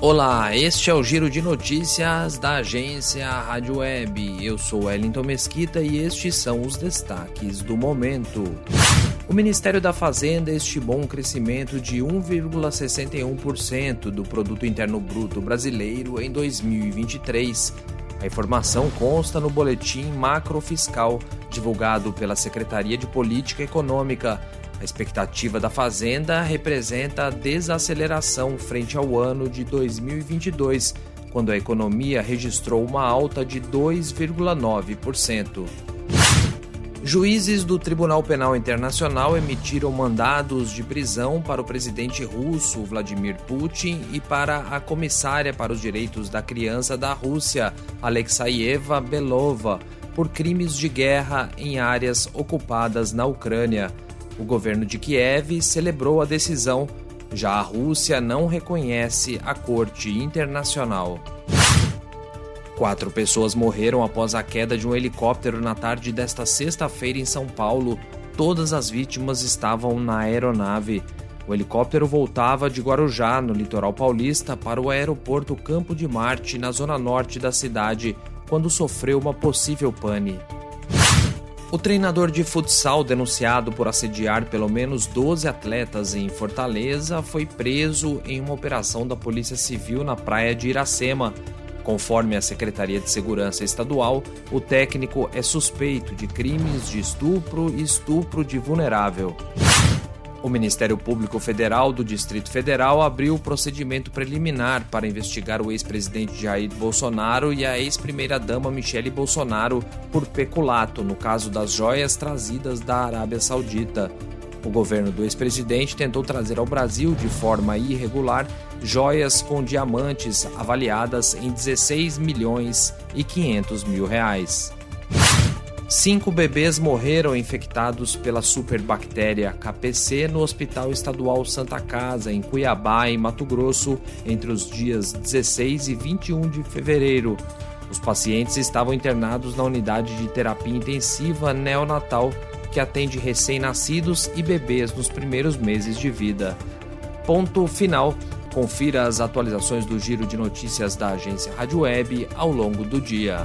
Olá, este é o Giro de Notícias da agência Rádio Web. Eu sou Wellington Mesquita e estes são os destaques do momento. O Ministério da Fazenda estimou um crescimento de 1,61% do Produto Interno Bruto Brasileiro em 2023. A informação consta no boletim macrofiscal divulgado pela Secretaria de Política Econômica. A expectativa da Fazenda representa a desaceleração frente ao ano de 2022, quando a economia registrou uma alta de 2,9%. Juízes do Tribunal Penal Internacional emitiram mandados de prisão para o presidente russo Vladimir Putin e para a comissária para os direitos da criança da Rússia, Alexeyeva Belova, por crimes de guerra em áreas ocupadas na Ucrânia. O governo de Kiev celebrou a decisão, já a Rússia não reconhece a Corte Internacional. Quatro pessoas morreram após a queda de um helicóptero na tarde desta sexta-feira em São Paulo. Todas as vítimas estavam na aeronave. O helicóptero voltava de Guarujá, no litoral paulista, para o aeroporto Campo de Marte, na zona norte da cidade, quando sofreu uma possível pane. O treinador de futsal denunciado por assediar pelo menos 12 atletas em Fortaleza foi preso em uma operação da Polícia Civil na praia de Iracema. Conforme a Secretaria de Segurança Estadual, o técnico é suspeito de crimes de estupro e estupro de vulnerável. O Ministério Público Federal do Distrito Federal abriu o procedimento preliminar para investigar o ex-presidente Jair Bolsonaro e a ex-primeira-dama Michele Bolsonaro por peculato no caso das joias trazidas da Arábia Saudita. O governo do ex-presidente tentou trazer ao Brasil de forma irregular joias com diamantes avaliadas em 16 milhões e 500 mil reais. Cinco bebês morreram infectados pela superbactéria KPC no Hospital Estadual Santa Casa, em Cuiabá, em Mato Grosso, entre os dias 16 e 21 de fevereiro. Os pacientes estavam internados na unidade de terapia intensiva neonatal, que atende recém-nascidos e bebês nos primeiros meses de vida. Ponto final. Confira as atualizações do giro de notícias da agência Rádio Web ao longo do dia.